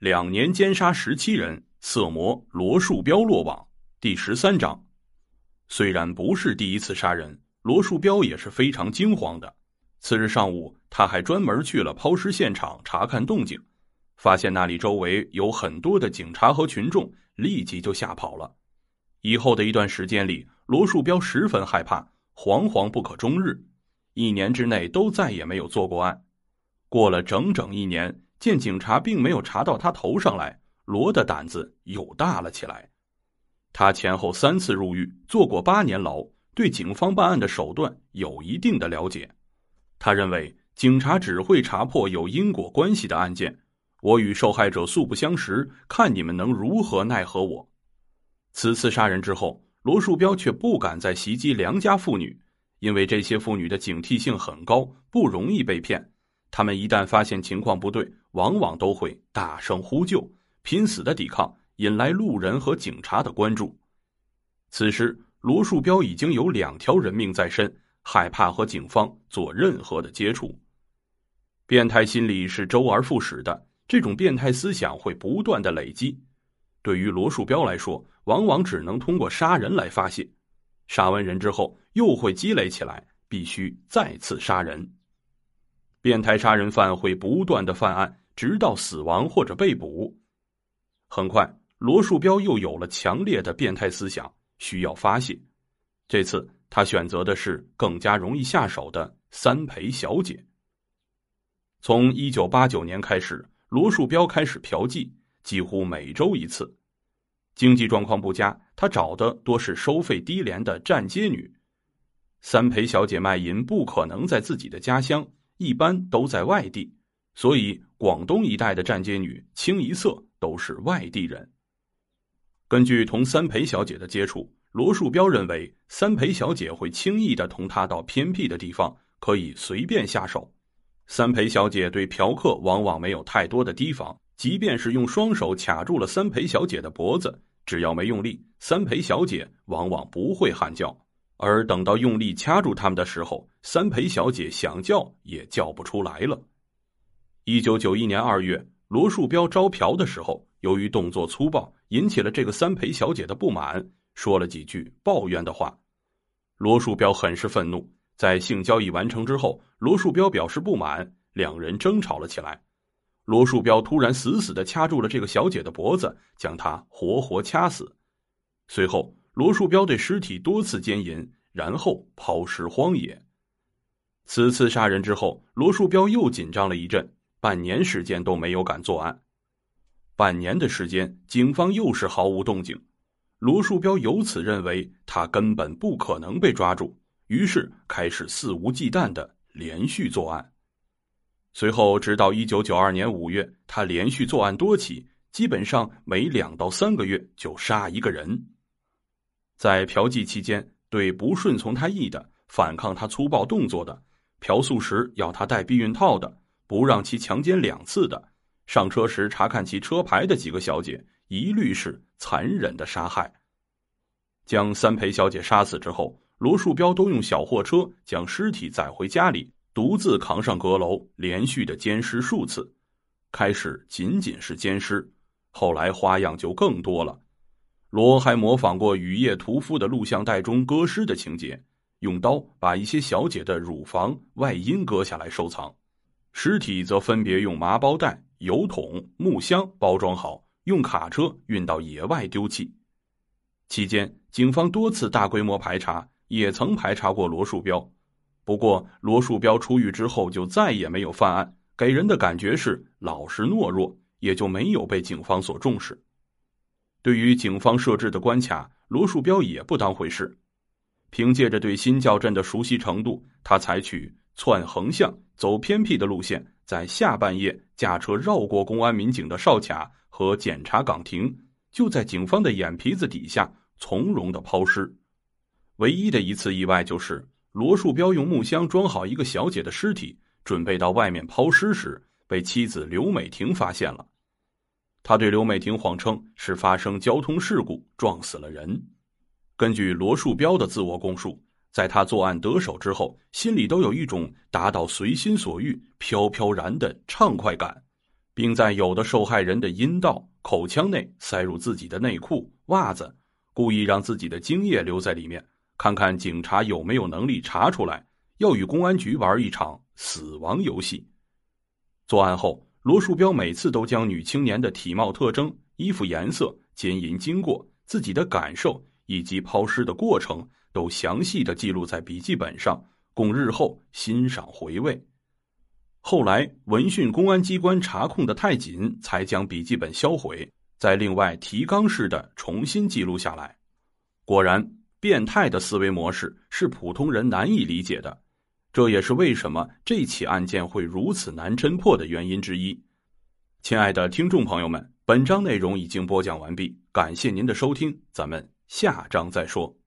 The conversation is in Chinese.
两年奸杀十七人，色魔罗树标落网。第十三章，虽然不是第一次杀人，罗树标也是非常惊慌的。次日上午，他还专门去了抛尸现场查看动静，发现那里周围有很多的警察和群众，立即就吓跑了。以后的一段时间里，罗树标十分害怕，惶惶不可终日。一年之内都再也没有做过案。过了整整一年。见警察并没有查到他头上来，罗的胆子又大了起来。他前后三次入狱，坐过八年牢，对警方办案的手段有一定的了解。他认为警察只会查破有因果关系的案件。我与受害者素不相识，看你们能如何奈何我？此次杀人之后，罗树标却不敢再袭击良家妇女，因为这些妇女的警惕性很高，不容易被骗。他们一旦发现情况不对，往往都会大声呼救，拼死的抵抗，引来路人和警察的关注。此时，罗树标已经有两条人命在身，害怕和警方做任何的接触。变态心理是周而复始的，这种变态思想会不断的累积。对于罗树标来说，往往只能通过杀人来发泄，杀完人之后又会积累起来，必须再次杀人。变态杀人犯会不断的犯案，直到死亡或者被捕。很快，罗树标又有了强烈的变态思想，需要发泄。这次他选择的是更加容易下手的三陪小姐。从一九八九年开始，罗树标开始嫖妓，几乎每周一次。经济状况不佳，他找的多是收费低廉的站街女。三陪小姐卖淫不可能在自己的家乡。一般都在外地，所以广东一带的站街女清一色都是外地人。根据同三陪小姐的接触，罗树标认为三陪小姐会轻易的同他到偏僻的地方，可以随便下手。三陪小姐对嫖客往往没有太多的提防，即便是用双手卡住了三陪小姐的脖子，只要没用力，三陪小姐往往不会喊叫。而等到用力掐住他们的时候，三陪小姐想叫也叫不出来了。一九九一年二月，罗树标招嫖的时候，由于动作粗暴，引起了这个三陪小姐的不满，说了几句抱怨的话。罗树标很是愤怒，在性交易完成之后，罗树标表示不满，两人争吵了起来。罗树标突然死死的掐住了这个小姐的脖子，将她活活掐死。随后。罗树标对尸体多次奸淫，然后抛尸荒野。此次杀人之后，罗树标又紧张了一阵，半年时间都没有敢作案。半年的时间，警方又是毫无动静。罗树标由此认为他根本不可能被抓住，于是开始肆无忌惮的连续作案。随后，直到一九九二年五月，他连续作案多起，基本上每两到三个月就杀一个人。在嫖妓期间，对不顺从他意的、反抗他粗暴动作的、嫖宿时要他戴避孕套的、不让其强奸两次的、上车时查看其车牌的几个小姐，一律是残忍的杀害。将三陪小姐杀死之后，罗树标都用小货车将尸体载回家里，独自扛上阁楼，连续的奸尸数次。开始仅仅是奸尸，后来花样就更多了。罗还模仿过《雨夜屠夫》的录像带中割尸的情节，用刀把一些小姐的乳房外阴割下来收藏，尸体则分别用麻包袋、油桶、木箱包装好，用卡车运到野外丢弃。期间，警方多次大规模排查，也曾排查过罗树标，不过罗树标出狱之后就再也没有犯案，给人的感觉是老实懦弱，也就没有被警方所重视。对于警方设置的关卡，罗树标也不当回事。凭借着对新教镇的熟悉程度，他采取窜横向、走偏僻的路线，在下半夜驾车绕过公安民警的哨卡和检查岗亭，就在警方的眼皮子底下从容的抛尸。唯一的一次意外就是罗树标用木箱装好一个小姐的尸体，准备到外面抛尸时，被妻子刘美婷发现了。他对刘美婷谎称是发生交通事故撞死了人。根据罗树标的自我供述，在他作案得手之后，心里都有一种达到随心所欲、飘飘然的畅快感，并在有的受害人的阴道、口腔内塞入自己的内裤、袜子，故意让自己的精液留在里面，看看警察有没有能力查出来。要与公安局玩一场死亡游戏。作案后，罗树标每次都将女青年的体貌特征、衣服颜色、奸淫经过、自己的感受以及抛尸的过程都详细的记录在笔记本上，供日后欣赏回味。后来，闻讯公安机关查控的太紧，才将笔记本销毁，再另外提纲式的重新记录下来。果然，变态的思维模式是普通人难以理解的。这也是为什么这起案件会如此难侦破的原因之一。亲爱的听众朋友们，本章内容已经播讲完毕，感谢您的收听，咱们下章再说。